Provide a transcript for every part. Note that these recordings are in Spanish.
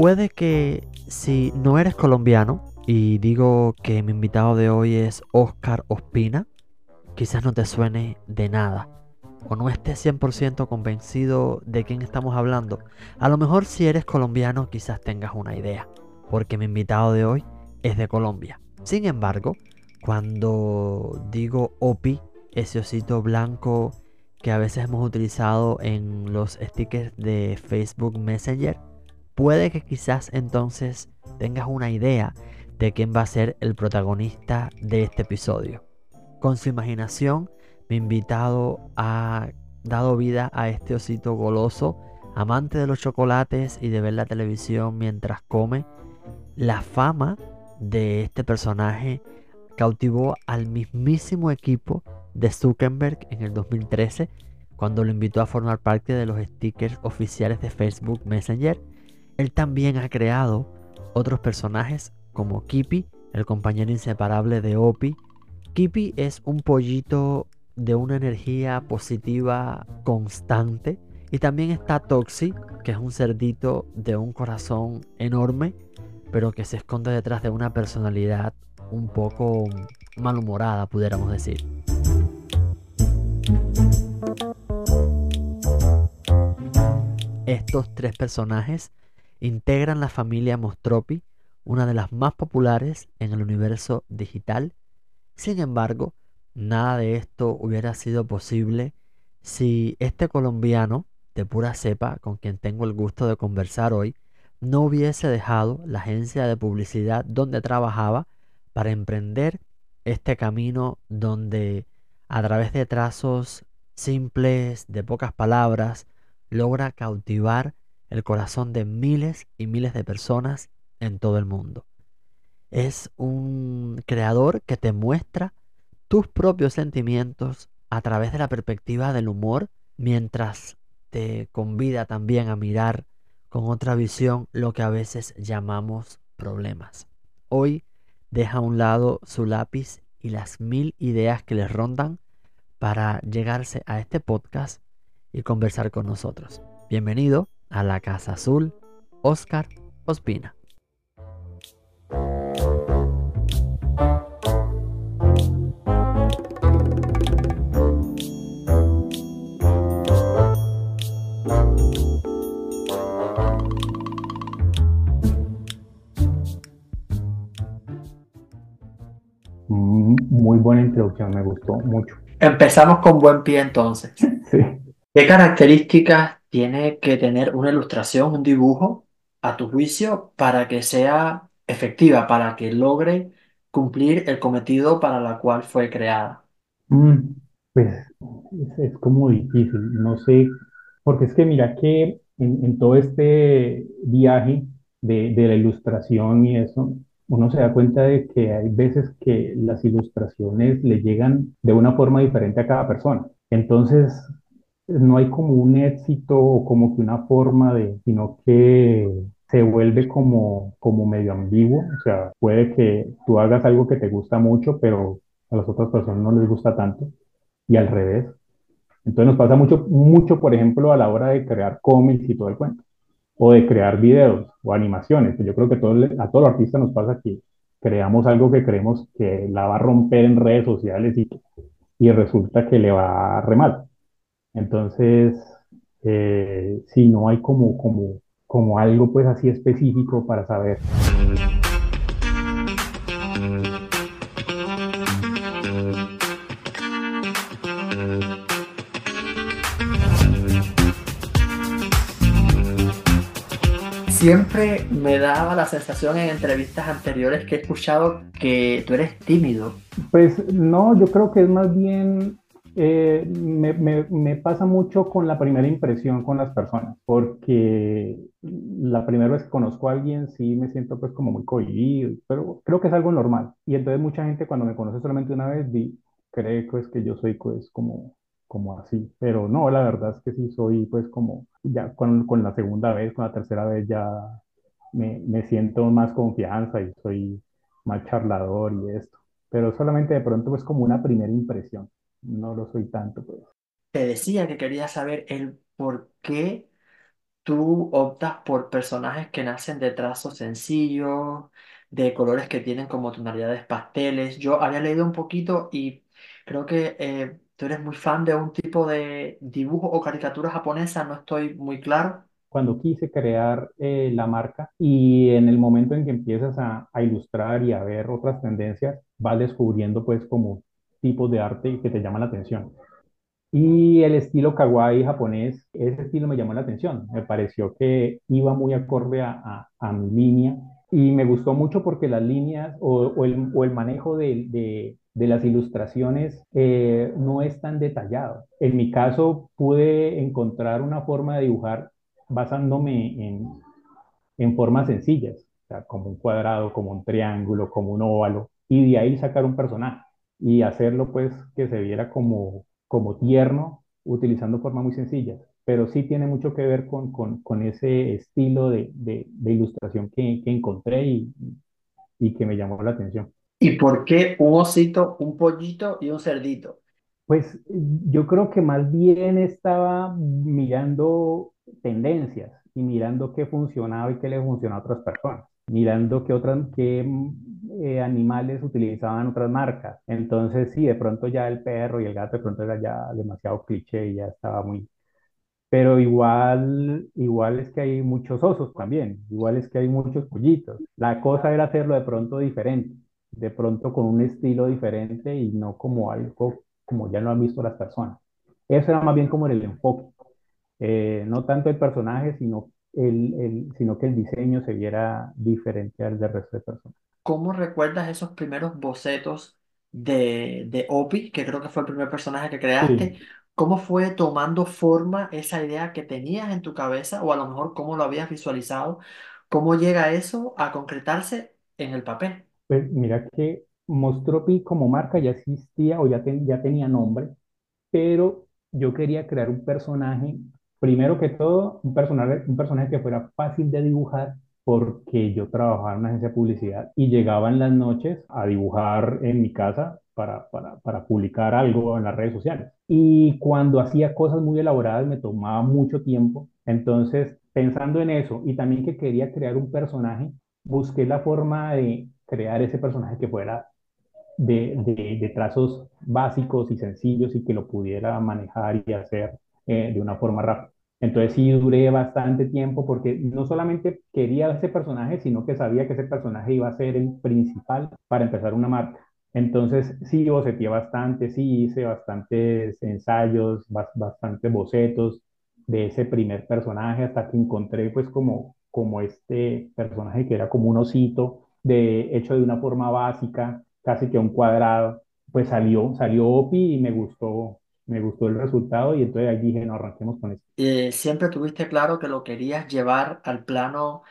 Puede que si no eres colombiano y digo que mi invitado de hoy es Oscar Ospina, quizás no te suene de nada o no estés 100% convencido de quién estamos hablando. A lo mejor si eres colombiano quizás tengas una idea, porque mi invitado de hoy es de Colombia. Sin embargo, cuando digo OPI, ese osito blanco que a veces hemos utilizado en los stickers de Facebook Messenger, puede que quizás entonces tengas una idea de quién va a ser el protagonista de este episodio. Con su imaginación, mi invitado ha dado vida a este osito goloso, amante de los chocolates y de ver la televisión mientras come. La fama de este personaje cautivó al mismísimo equipo de Zuckerberg en el 2013 cuando lo invitó a formar parte de los stickers oficiales de Facebook Messenger. Él también ha creado otros personajes como Kippy, el compañero inseparable de Opie. Kippy es un pollito de una energía positiva constante. Y también está Toxi, que es un cerdito de un corazón enorme, pero que se esconde detrás de una personalidad un poco malhumorada, pudiéramos decir. Estos tres personajes integran la familia Mostropi, una de las más populares en el universo digital. Sin embargo, nada de esto hubiera sido posible si este colombiano de pura cepa con quien tengo el gusto de conversar hoy no hubiese dejado la agencia de publicidad donde trabajaba para emprender este camino donde a través de trazos simples, de pocas palabras, logra cautivar el corazón de miles y miles de personas en todo el mundo. Es un creador que te muestra tus propios sentimientos a través de la perspectiva del humor, mientras te convida también a mirar con otra visión lo que a veces llamamos problemas. Hoy deja a un lado su lápiz y las mil ideas que le rondan para llegarse a este podcast y conversar con nosotros. Bienvenido a la Casa Azul, Oscar Ospina. muy buena introducción, me gustó mucho. Empezamos con buen pie entonces. Sí. ¿Qué características tiene que tener una ilustración, un dibujo, a tu juicio, para que sea efectiva, para que logre cumplir el cometido para la cual fue creada? Mm, pues es, como difícil, no sé, porque es que mira que en, en todo este viaje de, de la ilustración y eso, uno se da cuenta de que hay veces que las ilustraciones le llegan de una forma diferente a cada persona. Entonces, no hay como un éxito o como que una forma de, sino que se vuelve como, como medio ambiguo. O sea, puede que tú hagas algo que te gusta mucho, pero a las otras personas no les gusta tanto. Y al revés. Entonces nos pasa mucho, mucho, por ejemplo, a la hora de crear cómics y todo el cuento o de crear videos o animaciones. Yo creo que todo, a todos los artistas nos pasa que creamos algo que creemos que la va a romper en redes sociales y, y resulta que le va a remar. Entonces, eh, si no hay como, como, como algo pues así específico para saber. Siempre me daba la sensación en entrevistas anteriores que he escuchado que tú eres tímido. Pues no, yo creo que es más bien, eh, me, pasa mucho con la primera impresión con las personas, porque la primera vez que conozco a alguien sí me siento pues como muy cohibido, pero creo que es algo normal. Y entonces mucha gente cuando me conoce solamente una vez cree pues que yo soy pues como como así, pero no, la verdad es que sí soy pues como ya con, la segunda vez, con la tercera vez ya me, me, siento más confianza y soy más charlador y esto, pero solamente de pronto es como una primera impresión, no lo soy tanto pues. Te decía que quería saber el por qué tú optas por personajes que nacen de trazos sencillos, de colores que tienen como tonalidades pasteles. Yo había leído un poquito y creo que eh, tú eres muy fan de un tipo de dibujo o caricatura japonesa, no estoy muy claro. cuando quise crear eh, la marca y en el momento en que empiezas a, a ilustrar y a ver otras tendencias, vas descubriendo pues como tipos de arte que te llaman la atención. Y el estilo kawaii japonés, ese estilo me llamó la atención. Me pareció que iba muy acorde a, mi línea y me gustó mucho porque las líneas o, el, manejo de, las ilustraciones eh, no es tan detallado. En mi caso, pude encontrar una forma de dibujar basándome en, formas sencillas, como un cuadrado, como un triángulo, como un óvalo, y de ahí sacar un personaje y hacerlo pues que se viera como, como tierno, utilizando formas muy sencillas. Pero sí tiene mucho que ver con, con, con ese estilo de, de, de ilustración que, que encontré y, y que me llamó la atención. ¿Y por qué un osito, un pollito y un cerdito? Pues yo creo que más bien estaba mirando tendencias y mirando qué funcionaba y qué le funcionaba a otras personas, mirando qué otras, qué mm, eh, animales utilizaban otras marcas. Entonces, sí, de pronto ya el perro y el gato de pronto era ya demasiado cliché y ya estaba muy pero igual, igual es que hay muchos osos también, igual es que hay muchos pollitos. La cosa era hacerlo de pronto diferente, de pronto con un estilo diferente y no como algo como ya lo han visto las personas. Eso era más bien como el enfoque, eh, no tanto el personaje, sino, el, el- sino que el diseño se viera diferente al del resto de personas. ¿Cómo recuerdas esos primeros bocetos de, de Opi, que creo que fue el primer personaje que creaste? Sí, ¿Cómo fue tomando forma esa idea que tenías en tu cabeza o a lo mejor cómo lo habías visualizado? ¿Cómo llega eso a concretarse en el papel? pues mira que Mostropi como marca ya existía o ya, ten- ya tenía nombre, pero yo quería crear un personaje, primero que todo, un personaje, que fuera fácil de dibujar, porque yo trabajaba en una agencia de publicidad y llegaba en las noches a dibujar en mi casa para, para, para publicar algo en las redes sociales. Y cuando hacía cosas muy elaboradas me tomaba mucho tiempo, entonces pensando en eso y también que quería crear un personaje, busqué la forma de crear ese personaje que fuera de- de trazos básicos y sencillos y que lo pudiera manejar y hacer eh, de una forma rápida. Entonces sí duré bastante tiempo porque no solamente quería ese personaje, sino que sabía que ese personaje iba a ser el principal para empezar una marca. Entonces sí boceteé bastante, sí hice bastantes ensayos, bas- bastantes bocetos de ese primer personaje hasta que encontré pues como, como este personaje que era como un osito de, hecho de una forma básica casi que un cuadrado, pues salió, salió OPI y me gustó, me gustó el resultado y entonces ahí dije, no, arranquemos con esto. Eh, siempre tuviste claro que lo querías llevar al plano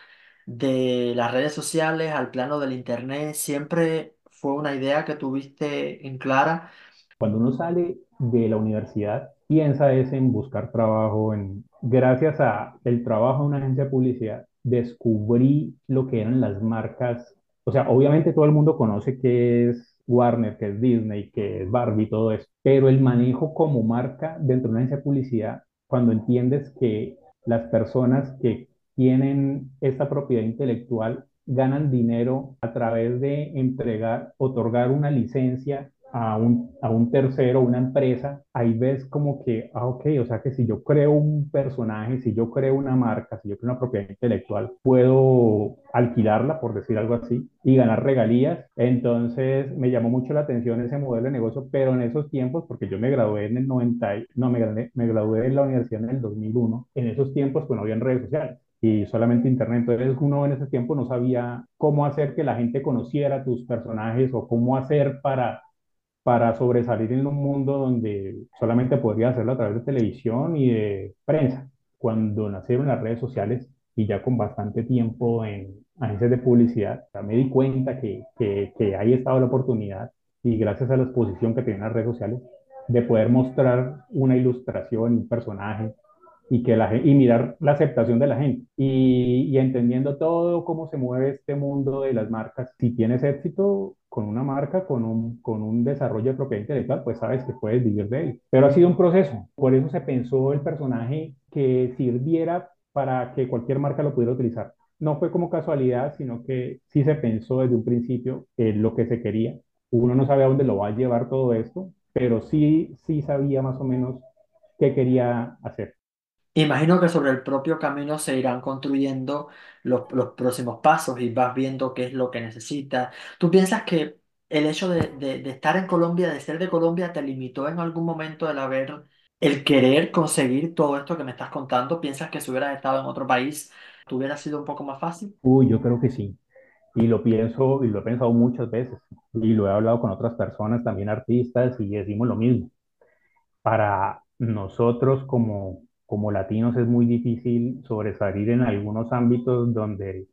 de las redes sociales, al plano del internet, siempre fue una idea que tuviste en clara. Cuando uno sale de la universidad, piensa es en buscar trabajo, en, gracias a el trabajo en una agencia de publicidad, descubrí lo que eran las marcas. O sea, obviamente todo el mundo conoce qué es Warner, qué es Disney, qué es Barbie, todo eso, pero el manejo como marca dentro de una agencia de publicidad, cuando entiendes que las personas que tienen esta propiedad intelectual ganan dinero a través de entregar, otorgar una licencia a un, a un tercero, una empresa, ahí ves como que, ah, ok, o sea que si yo creo un personaje, si yo creo una marca, si yo creo una propiedad intelectual, puedo alquilarla, por decir algo así, y ganar regalías. Entonces me llamó mucho la atención ese modelo de negocio, pero en esos tiempos, porque yo me gradué en el 90, y- no, me gradué, me gradué en la universidad en el 2001, en esos tiempos pues no habían redes sociales y solamente internet. Entonces uno en ese tiempo no sabía cómo hacer que la gente conociera tus personajes o cómo hacer para para sobresalir en un mundo donde solamente podría hacerlo a través de televisión y de prensa. Cuando nacieron las redes sociales y ya con bastante tiempo en agencias de publicidad, me di cuenta que, que, que ahí estaba la oportunidad y gracias a la exposición que tienen las redes sociales de poder mostrar una ilustración, un personaje y, que la, y mirar la aceptación de la gente y, y entendiendo todo cómo se mueve este mundo de las marcas. Si tienes éxito con una marca, con un, con un desarrollo de propiedad intelectual, pues sabes que puedes vivir de él. Pero ha sido un proceso. Por eso se pensó el personaje que sirviera para que cualquier marca lo pudiera utilizar. No fue como casualidad, sino que sí se pensó desde un principio en lo que se quería. Uno no sabe a dónde lo va a llevar todo esto, pero sí, sí sabía más o menos qué quería hacer. Imagino que sobre el propio camino se irán construyendo los, los próximos pasos y vas viendo qué es lo que necesitas. ¿Tú piensas que el hecho de, de- de estar en Colombia, de ser de Colombia, te limitó en algún momento el haber, el querer conseguir todo esto que me estás contando? ¿Piensas que si hubieras estado en otro país, te hubiera sido un poco más fácil? Uy, yo creo que sí. Y lo pienso, y lo he pensado muchas veces. Y lo he hablado con otras personas, también artistas, y decimos lo mismo. Para nosotros como, como latinos es muy difícil sobresalir en algunos ámbitos donde,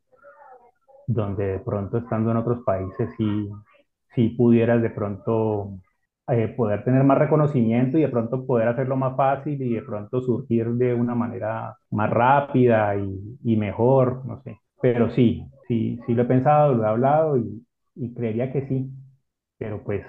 donde de pronto estando en otros países sí, sí pudieras de pronto eh, poder tener más reconocimiento y de pronto poder hacerlo más fácil y de pronto surgir de una manera más rápida y, mejor, no sé. Pero sí, sí, sí lo he pensado, lo he hablado y, y creería que sí, pero pues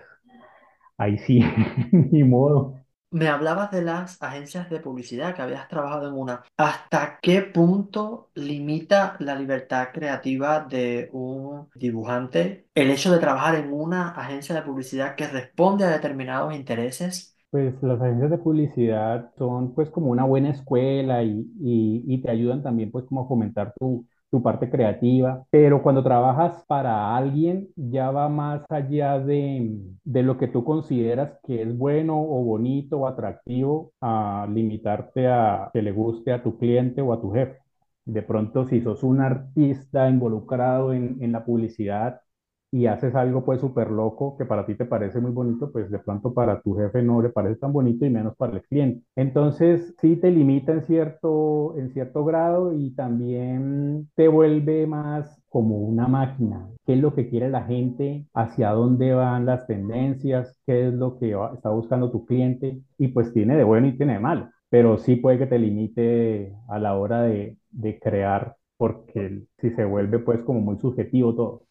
ahí sí, ni modo. Me hablabas de las agencias de publicidad, que habías trabajado en una. ¿Hasta qué punto limita la libertad creativa de un dibujante el hecho de trabajar en una agencia de publicidad que responde a determinados intereses? Pues las agencias de publicidad son pues como una buena escuela y, y- te ayudan también pues como a fomentar tu, tu parte creativa, pero cuando trabajas para alguien ya va más allá de, de lo que tú consideras que es bueno o bonito o atractivo a limitarte a que le guste a tu cliente o a tu jefe. De pronto si sos un artista involucrado en, en la publicidad, y haces algo pues súper loco que para ti te parece muy bonito, pues de pronto para tu jefe no le parece tan bonito y menos para el cliente. Entonces sí te limita en cierto, en cierto grado y también te vuelve más como una máquina. ¿Qué es lo que quiere la gente? ¿Hacia dónde van las tendencias? ¿Qué es lo que está buscando tu cliente? Y pues tiene de bueno y tiene de malo, pero sí puede que te limite a la hora de, de crear porque si se vuelve pues como muy subjetivo todo.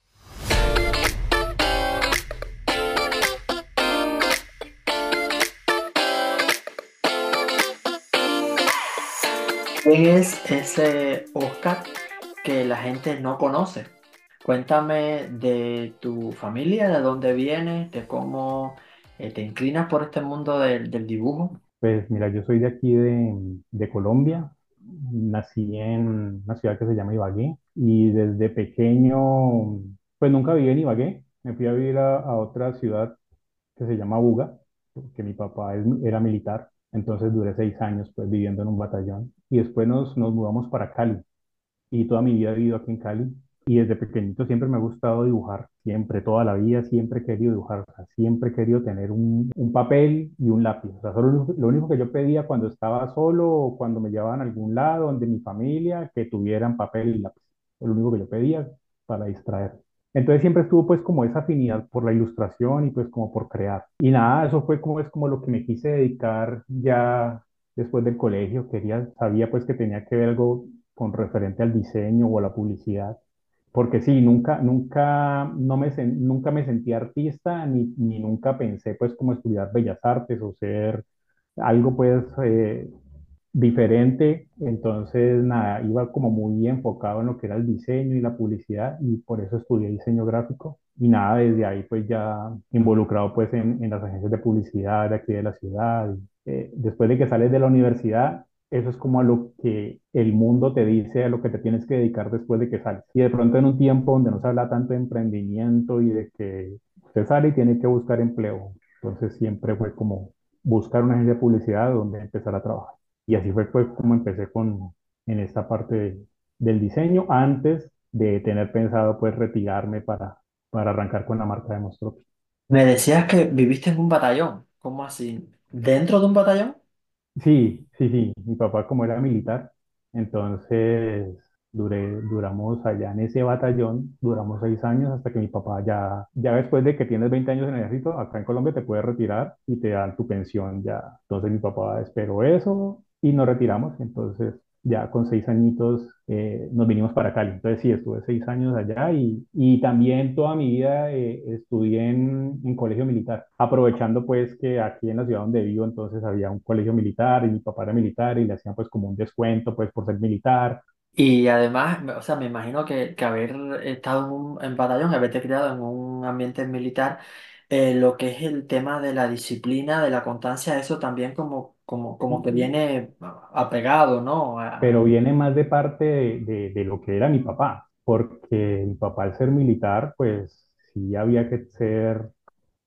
Es ese Oscar que la gente no conoce? Cuéntame de tu familia, de dónde vienes, de cómo eh, te inclinas por este mundo del, dibujo. Pues mira, yo soy de aquí de, Colombia, nací en una ciudad que se llama Ibagué y desde pequeño, pues nunca viví en Ibagué, me fui a vivir a, otra ciudad que se llama Buga, porque mi papá era militar, entonces duré seis años pues viviendo en un batallón y después nos, nos mudamos para Cali y toda mi vida he vivido aquí en Cali. Y desde pequeñito siempre me ha gustado dibujar, siempre, toda la vida siempre he querido dibujar, o sea, siempre he querido tener un, un papel y un lápiz. O sea, solo lo, único que yo pedía cuando estaba solo o cuando me llevaban a algún lado donde mi familia, que tuvieran papel y lápiz. Lo único que yo pedía para distraer. Entonces siempre estuvo pues como esa afinidad por la ilustración y pues como por crear. Y nada, eso fue como es como lo que me quise dedicar ya después del colegio. Quería, sabía pues que tenía que ver algo con referente al diseño o a la publicidad, porque sí, nunca, nunca, no me, nunca me sentí artista ni, ni nunca pensé pues como estudiar bellas artes o ser algo pues eh, diferente, entonces nada, iba como muy enfocado en lo que era el diseño y la publicidad y por eso estudié diseño gráfico y nada, desde ahí pues ya involucrado pues en, en las agencias de publicidad de aquí de la ciudad. Eh, después de que sales de la universidad, eso es como a lo que el mundo te dice, a lo que te tienes que dedicar después de que sales. Y de pronto en un tiempo donde no se habla tanto de emprendimiento y de que usted sale y tiene que buscar empleo, entonces siempre fue como buscar una agencia de publicidad donde empezar a trabajar. Y así fue pues, como empecé con, en esta parte de- del diseño, antes de tener pensado pues retirarme para, para arrancar con la marca de Mostro. Me decías que viviste en un batallón. ¿Cómo así? ¿Dentro de un batallón? Sí, sí, sí, mi papá como era militar, entonces duré, duramos allá en ese batallón, duramos seis años hasta que mi papá ya, ya después de que tienes 20 años en el ejército, acá en Colombia te puedes retirar y te dan tu pensión ya. Entonces mi papá esperó eso y nos retiramos, entonces ya con seis añitos eh, nos vinimos para Cali. Entonces sí, estuve seis años allá y, y también toda mi vida eh, estudié en, en colegio militar, aprovechando pues que aquí en la ciudad donde vivo entonces había un colegio militar y mi papá era militar y le hacían pues como un descuento pues por ser militar. Y además, o sea, me imagino que, que haber estado en un en batallón, haberte criado en un ambiente militar, eh, lo que es el tema de la disciplina, de la constancia, eso también como, como, como que viene apegado, ¿no? A- pero viene más de parte de, de- de lo que era mi papá, porque mi papá al ser militar, pues sí había que ser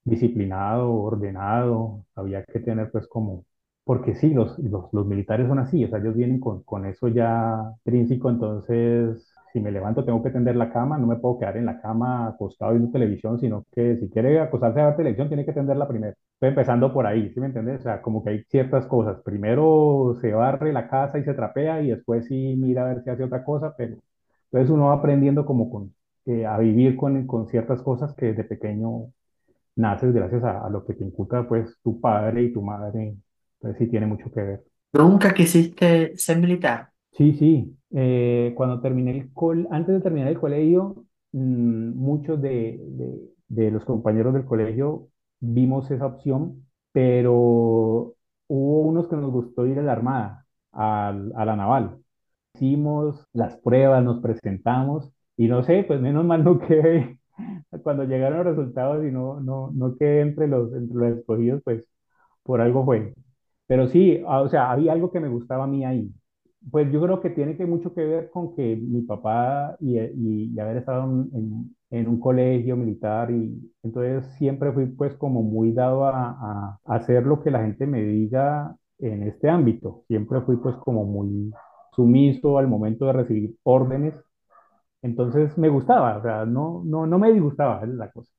disciplinado, ordenado, había que tener pues como, porque sí, los, los, los militares son así, o sea, ellos vienen con, con eso ya intrínseco, entonces si me levanto tengo que tender la cama, no me puedo quedar en la cama acostado viendo televisión, sino que si quiere acostarse a ver televisión tiene que tenderla primero. Estoy empezando por ahí, ¿sí me entiendes? O sea, como que hay ciertas cosas. Primero se barre la casa y se trapea y después sí mira a ver si hace otra cosa, pero entonces uno va aprendiendo como con, eh, a vivir con, con ciertas cosas que desde pequeño naces gracias a, a lo que te inculca pues tu padre y tu madre. Entonces sí tiene mucho que ver. ¿Nunca quisiste ser militar? Sí, sí. Eh, cuando terminé el col, antes de terminar el colegio, mm, muchos de, de- de los compañeros del colegio vimos esa opción, pero hubo unos que nos gustó ir a la Armada, al- a la Naval. Hicimos las pruebas, nos presentamos y no sé, pues menos mal no quedé. Cuando llegaron los resultados y no, no, no quedé entre los, entre los escogidos, pues por algo fue. Pero sí, ah, o sea, había algo que me gustaba a mí ahí. Pues yo creo que tiene que mucho que ver con que mi papá y, y- y haber estado en, un colegio militar y entonces siempre fui pues como muy dado a, a- a hacer lo que la gente me diga en este ámbito. Siempre fui pues como muy sumiso al momento de recibir órdenes. Entonces me gustaba, o sea, no, no, no me disgustaba, es la cosa.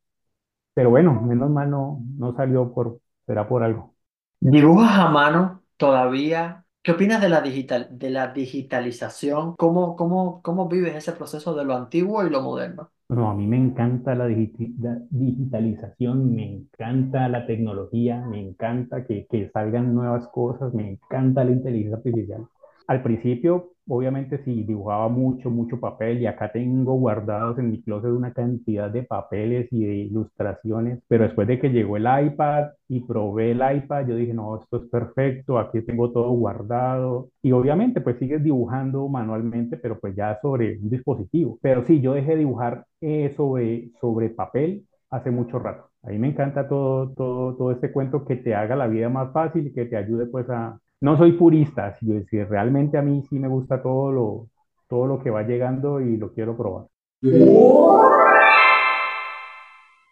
Pero bueno, menos mal no, no salió por, será por algo. ¿Dibujas a mano todavía? ¿Qué opinas de la digital, de la digitalización? ¿Cómo, cómo, cómo vives ese proceso de lo antiguo y lo moderno? No, a mí me encanta la, digiti- la digitalización, me encanta la tecnología, me encanta que, que salgan nuevas cosas, me encanta la inteligencia artificial. Al principio, obviamente, sí, dibujaba mucho, mucho papel y acá tengo guardados en mi closet una cantidad de papeles y de ilustraciones, pero después de que llegó el iPad y probé el iPad, yo dije, no, esto es perfecto, aquí tengo todo guardado y obviamente pues sigues dibujando manualmente, pero pues ya sobre un dispositivo. Pero sí, yo dejé de dibujar eh, sobre, sobre papel hace mucho rato. A mí me encanta todo, todo, todo este cuento que te haga la vida más fácil y que te ayude pues a... No soy purista, si, realmente a mí sí me gusta todo lo, todo lo que va llegando y lo quiero probar.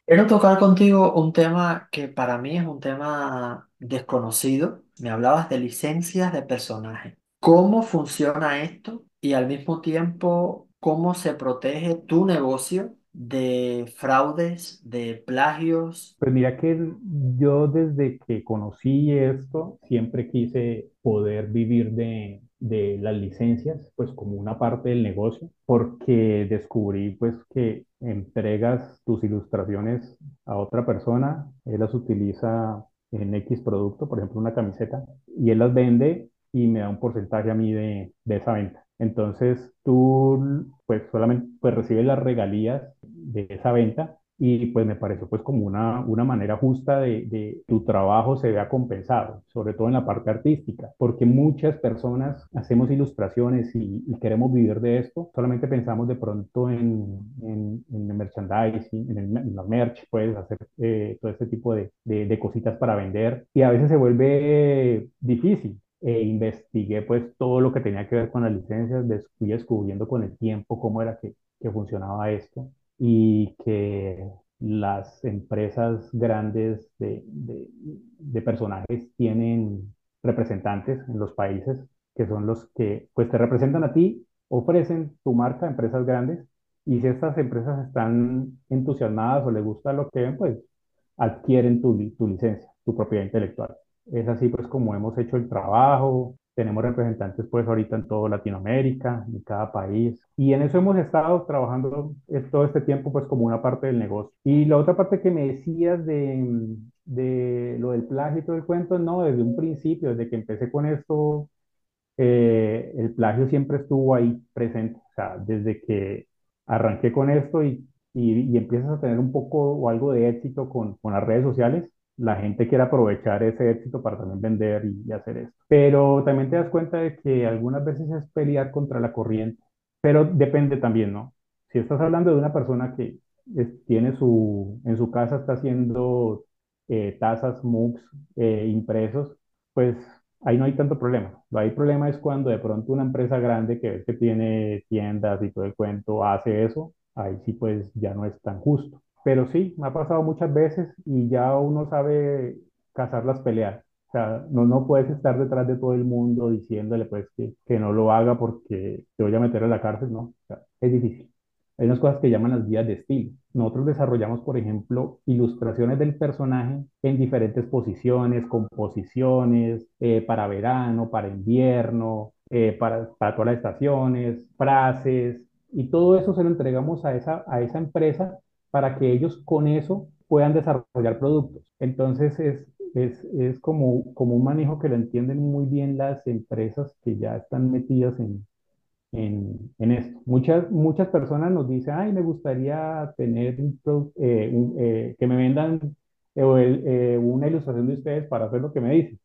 Quiero tocar contigo un tema que para mí es un tema desconocido. Me hablabas de licencias de personaje. ¿Cómo funciona esto? Y al mismo tiempo, ¿cómo se protege tu negocio de fraudes, de plagios? Pues mira que yo desde que conocí esto, siempre quise poder vivir de, de las licencias, pues como una parte del negocio, porque descubrí pues que entregas tus ilustraciones a otra persona, él las utiliza en X producto, por ejemplo una camiseta, y él las vende y me da un porcentaje a mí de, de esa venta. Entonces tú pues solamente pues recibes las regalías de esa venta y pues me pareció pues como una, una manera justa de, de tu trabajo se vea compensado, sobre todo en la parte artística, porque muchas personas hacemos ilustraciones y, queremos vivir de esto, solamente pensamos de pronto en, en, en el merchandising, en, el, en la merch, puedes hacer eh, todo este tipo de, de cositas para vender y a veces se vuelve difícil e investigué pues todo lo que tenía que ver con las licencias, fui descubriendo con el tiempo cómo era que, que funcionaba esto y que las empresas grandes de, de- personajes tienen representantes en los países que son los que pues te representan a ti, ofrecen tu marca a empresas grandes y si estas empresas están entusiasmadas o les gusta lo que ven, pues adquieren tu, tu licencia, tu propiedad intelectual. Es así pues como hemos hecho el trabajo. Tenemos representantes pues ahorita en toda Latinoamérica, en cada país. Y en eso hemos estado trabajando es- todo este tiempo pues como una parte del negocio. Y la otra parte que me decías de, de lo del plagio y todo el cuento, no, desde un principio, desde que empecé con esto, eh, el plagio siempre estuvo ahí presente. O sea, desde que arranqué con esto y, y, y empiezas a tener un poco o algo de éxito con, con las redes sociales, la gente quiere aprovechar ese éxito para también vender y, hacer esto. Pero también te das cuenta de que algunas veces es pelear contra la corriente, pero depende también, ¿no? Si estás hablando de una persona que tiene su, en su casa está haciendo eh, tazas, mugs, eh, impresos, pues ahí no hay tanto problema. Lo hay problema es cuando de pronto una empresa grande que que tiene tiendas y todo el cuento hace eso, ahí sí pues ya no es tan justo. Pero sí, me ha pasado muchas veces y ya uno sabe cazar las peleas. O sea, no, no puedes estar detrás de todo el mundo diciéndole pues que, que no lo haga porque te voy a meter a la cárcel, no. O sea, es difícil. Hay unas cosas que llaman las guías de estilo. Nosotros desarrollamos, por ejemplo, ilustraciones del personaje en diferentes posiciones, composiciones, eh, para verano, para invierno, eh, para, para todas las estaciones, frases, y todo eso se lo entregamos a esa, a esa empresa para que ellos con eso puedan desarrollar productos. Entonces es, es, es como, como un manejo que lo entienden muy bien las empresas que ya están metidas en, en, en esto. Muchas, muchas personas nos dicen, ay, me gustaría tener un eh, eh, que me vendan eh, eh, una ilustración de ustedes para hacer lo que me dicen.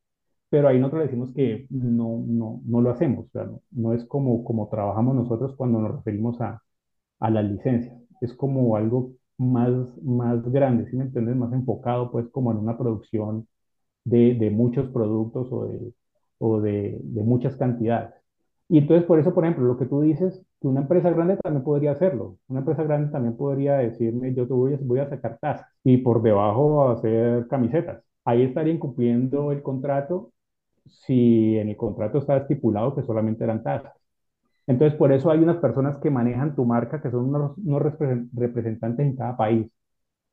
Pero ahí nosotros le decimos que no, no, no lo hacemos. No, no es como, como trabajamos nosotros cuando nos referimos a, a las licencias. Es como algo más, más grande, ¿sí me entiendes? Más enfocado pues como en una producción de, de muchos productos o de, o de, de muchas cantidades. Y entonces, por eso, por ejemplo, lo que tú dices, que una empresa grande también podría hacerlo. Una empresa grande también podría decirme, yo te voy voy a sacar tazas y por debajo hacer camisetas. Ahí estaría incumpliendo el contrato si en el contrato está estipulado que solamente eran tazas. Entonces, por eso hay unas personas que manejan tu marca, que son unos, unos repre- representantes en cada país.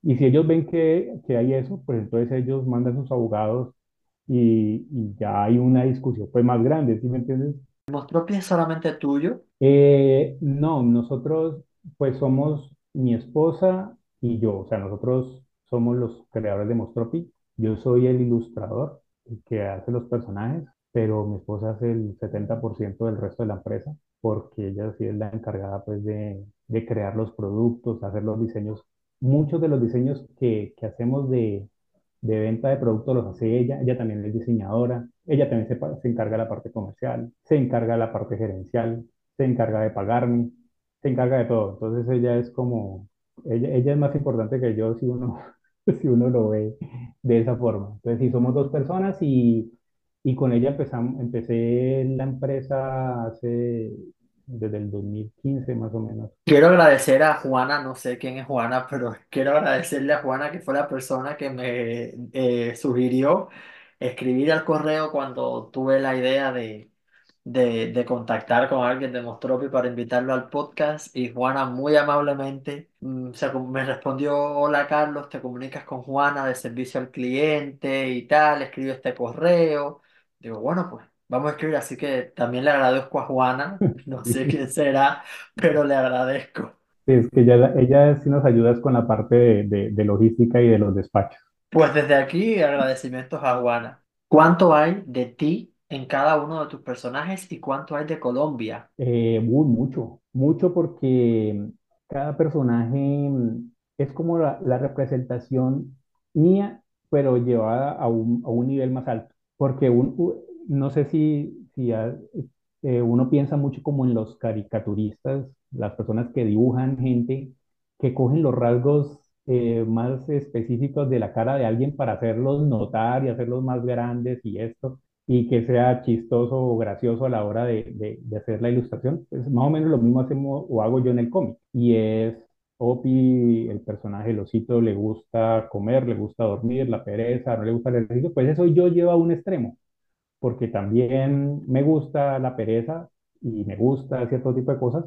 Y si ellos ven que, que hay eso, pues entonces ellos mandan sus abogados y, y ya hay una discusión pues más grande, ¿sí me entiendes? ¿Mostropy es solamente tuyo? Eh, no, nosotros pues somos mi esposa y yo, o sea, nosotros somos los creadores de Mostropi. Yo soy el ilustrador, el que hace los personajes, pero mi esposa hace el 70% del resto de la empresa, porque ella sí es la encargada pues de, de crear los productos, hacer los diseños. Muchos de los diseños que, que hacemos de, de venta de productos los hace ella, ella también es diseñadora, ella también se, se encarga de la parte comercial, se encarga de la parte gerencial, se encarga de pagarme, se encarga de todo. Entonces ella es como, ella, ella es más importante que yo si uno, si uno lo ve de esa forma. Entonces sí, somos dos personas y, y con ella empezamos, empecé la empresa hace, desde el 2015 más o menos. Quiero agradecer a Juana, no sé quién es Juana, pero quiero agradecerle a Juana que fue la persona que me eh, sugirió escribir al correo cuando tuve la idea de, de, de contactar con alguien de Mostropi para invitarlo al podcast y Juana muy amablemente mm, se me respondió, hola Carlos, te comunicas con Juana de servicio al cliente y tal, escribe este correo. Digo, bueno, pues vamos a escribir, así que también le agradezco a Juana, no sé quién será pero le agradezco. Sí, es que ella, ella sí nos ayuda es con la parte de, de- de logística y de los despachos. Pues desde aquí agradecimientos a Juana. ¿Cuánto hay de ti en cada uno de tus personajes y cuánto hay de Colombia? Eh, uy, mucho, mucho porque cada personaje mm, es como la, la representación mía, pero llevada a un, a un nivel más alto. Porque un- no sé si, si eh, uno piensa mucho como en los caricaturistas, las personas que dibujan gente, que cogen los rasgos eh, más específicos de la cara de alguien para hacerlos notar y hacerlos más grandes y esto y que sea chistoso o gracioso a la hora de, de- de hacer la ilustración. Pues más o menos lo mismo hacemos o hago yo en el cómic. Y es Opie, el personaje, el osito, le gusta comer, le gusta dormir, la pereza, no le gusta el ejercicio. Pues eso yo llevo a un extremo, porque también me gusta la pereza y me gusta cierto tipo de cosas,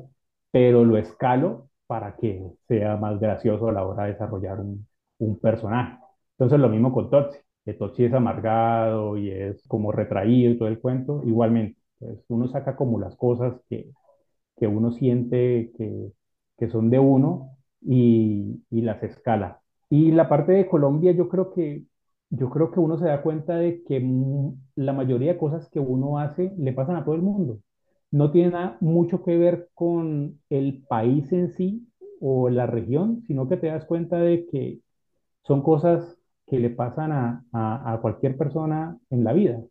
pero lo escalo para que sea más gracioso a la hora de desarrollar un, un personaje. Entonces lo mismo con Totsi, que Totsi es amargado y es como retraído y todo el cuento, igualmente. Entonces uno saca como las cosas que, que uno siente que, que son de uno y, las escala. Y la parte de Colombia yo creo que yo creo que uno se da cuenta de que la mayoría de cosas que uno hace le pasan a todo el mundo. No tiene nada, mucho que ver con el país en sí o la región, sino que te das cuenta de que son cosas que le pasan a, a- a cualquier persona en la vida.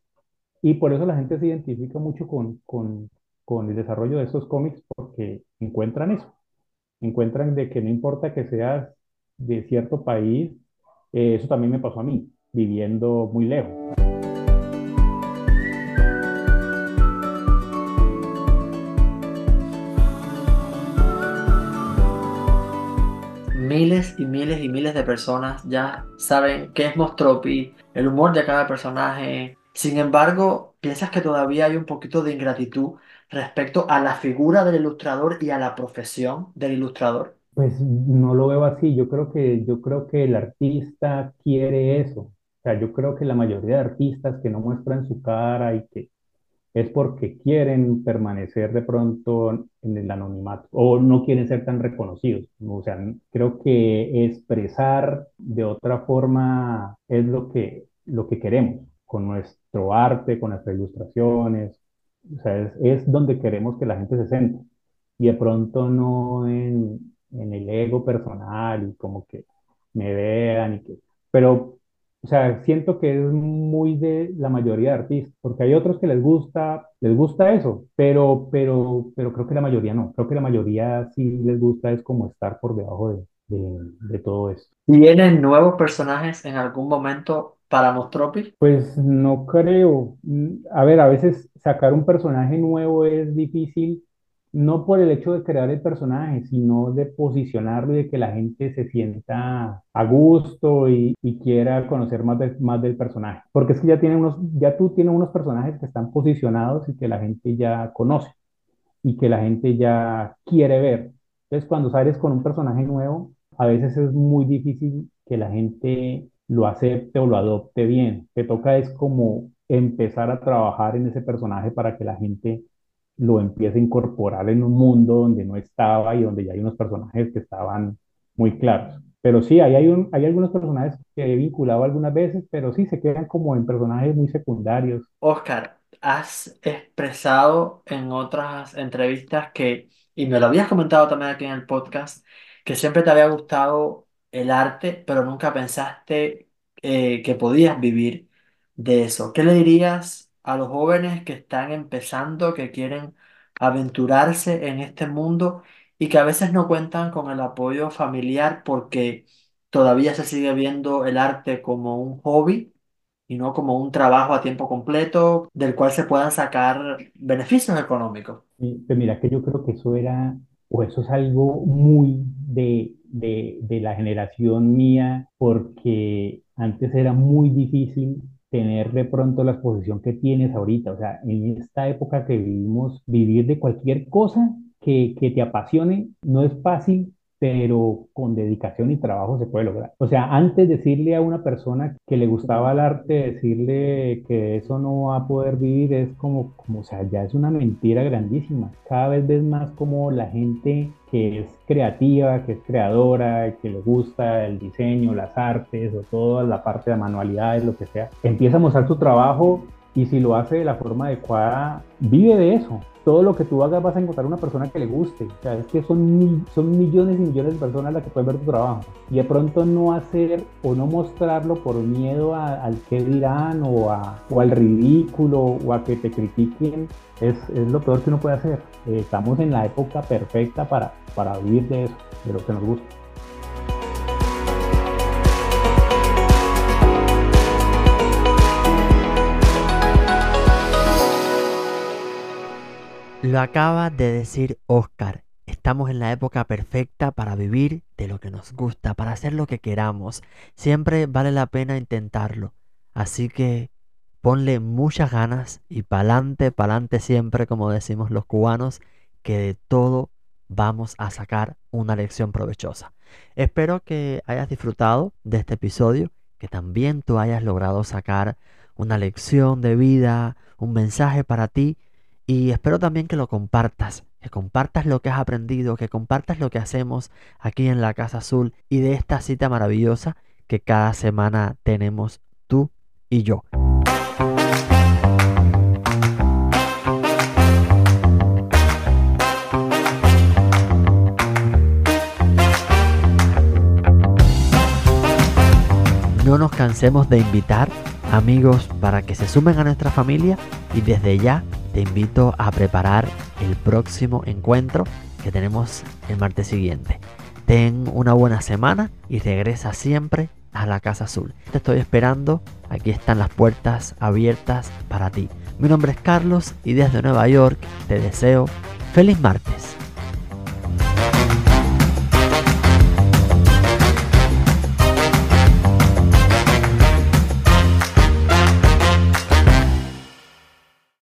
Y por eso la gente se identifica mucho con, con, con el desarrollo de estos cómics porque encuentran eso, encuentran de que no importa que seas de cierto país, eh, eso también me pasó a mí, viviendo muy lejos. Miles y miles y miles de personas ya saben qué es Mostropi, el humor de cada personaje. Sin embargo, ¿piensas que todavía hay un poquito de ingratitud respecto a la figura del ilustrador y a la profesión del ilustrador? Pues no lo veo así, yo creo que, yo creo que el artista quiere eso. O sea, yo creo que la mayoría de artistas que no muestran su cara y que es porque quieren permanecer de pronto en el anonimato o no quieren ser tan reconocidos. O sea, creo que expresar de otra forma es lo que, lo que queremos con nuestro arte, con nuestras ilustraciones. O sea, es, donde queremos que la gente se siente y de pronto no en, en el ego personal y como que me vean y que... Pero o sea, siento que es muy de la mayoría de artistas, porque hay otros que les gusta, les gusta eso, pero, pero, pero creo que la mayoría no. Creo que la mayoría sí les gusta es como estar por debajo de, de, todo esto. ¿Tienen nuevos personajes en algún momento para Mostropi? Pues no creo. A ver, a veces sacar un personaje nuevo es difícil, no por el hecho de crear el personaje, sino de posicionarlo y de que la gente se sienta a gusto y, quiera conocer más del, más del personaje. Porque es que ya tiene unos, ya tú tienes unos personajes que están posicionados y que la gente ya conoce y que la gente ya quiere ver. Entonces, cuando sales con un personaje nuevo, a veces es muy difícil que la gente lo acepte o lo adopte bien. Te toca es como empezar a trabajar en ese personaje para que la gente lo empiece a incorporar en un mundo donde no estaba y donde ya hay unos personajes que estaban muy claros. Pero sí, hay, hay algunos personajes que he vinculado algunas veces, pero sí se quedan como en personajes muy secundarios. Oscar, has expresado en otras entrevistas que, y me lo habías comentado también aquí en el podcast, que siempre te había gustado el arte, pero nunca pensaste eh, que podías vivir de eso. ¿Qué le dirías a los jóvenes que están empezando, que quieren aventurarse en este mundo y que a veces no cuentan con el apoyo familiar porque todavía se sigue viendo el arte como un hobby? y no como un trabajo a tiempo completo del cual se puedan sacar beneficios económicos. Pues mira que yo creo que eso era, o eso es algo muy de, de, de la generación mía, porque antes era muy difícil tener de pronto la exposición que tienes ahorita. O sea, en esta época que vivimos, vivir de cualquier cosa que, que te apasione no es fácil pero con dedicación y trabajo se puede lograr. O sea, antes decirle a una persona que le gustaba el arte, decirle que eso no va a poder vivir, es como, como, o sea, ya es una mentira grandísima. Cada vez ves más como la gente que es creativa, que es creadora, que le gusta el diseño, las artes o toda la parte de manualidades, lo que sea, empieza a mostrar su trabajo y si lo hace de la forma adecuada, vive de eso todo lo que tú hagas vas a encontrar una persona que le guste. O sea, es que son, son millones y millones de personas las que pueden ver tu trabajo. Y de pronto no hacer o no mostrarlo por miedo al qué dirán o, a, o, al ridículo o a que te critiquen es, es lo peor que uno puede hacer. Eh, estamos en la época perfecta para, para vivir de eso, de lo que nos gusta. Lo acaba de decir Oscar. Estamos en la época perfecta para vivir de lo que nos gusta, para hacer lo que queramos. Siempre vale la pena intentarlo. Así que ponle muchas ganas y pa'lante, pa'lante siempre, como decimos los cubanos, que de todo vamos a sacar una lección provechosa. Espero que hayas disfrutado de este episodio, que también tú hayas logrado sacar una lección de vida, un mensaje para ti y espero también que lo compartas, que compartas lo que has aprendido, que compartas lo que hacemos aquí en la Casa Azul y de esta cita maravillosa que cada semana tenemos tú y yo. No nos cansemos de invitar amigos para que se sumen a nuestra familia y desde ya te invito a preparar el próximo encuentro que tenemos el martes siguiente. Ten una buena semana y regresa siempre a la Casa Azul. Te estoy esperando, aquí están las puertas abiertas para ti. Mi nombre es Carlos y desde Nueva York te deseo feliz martes.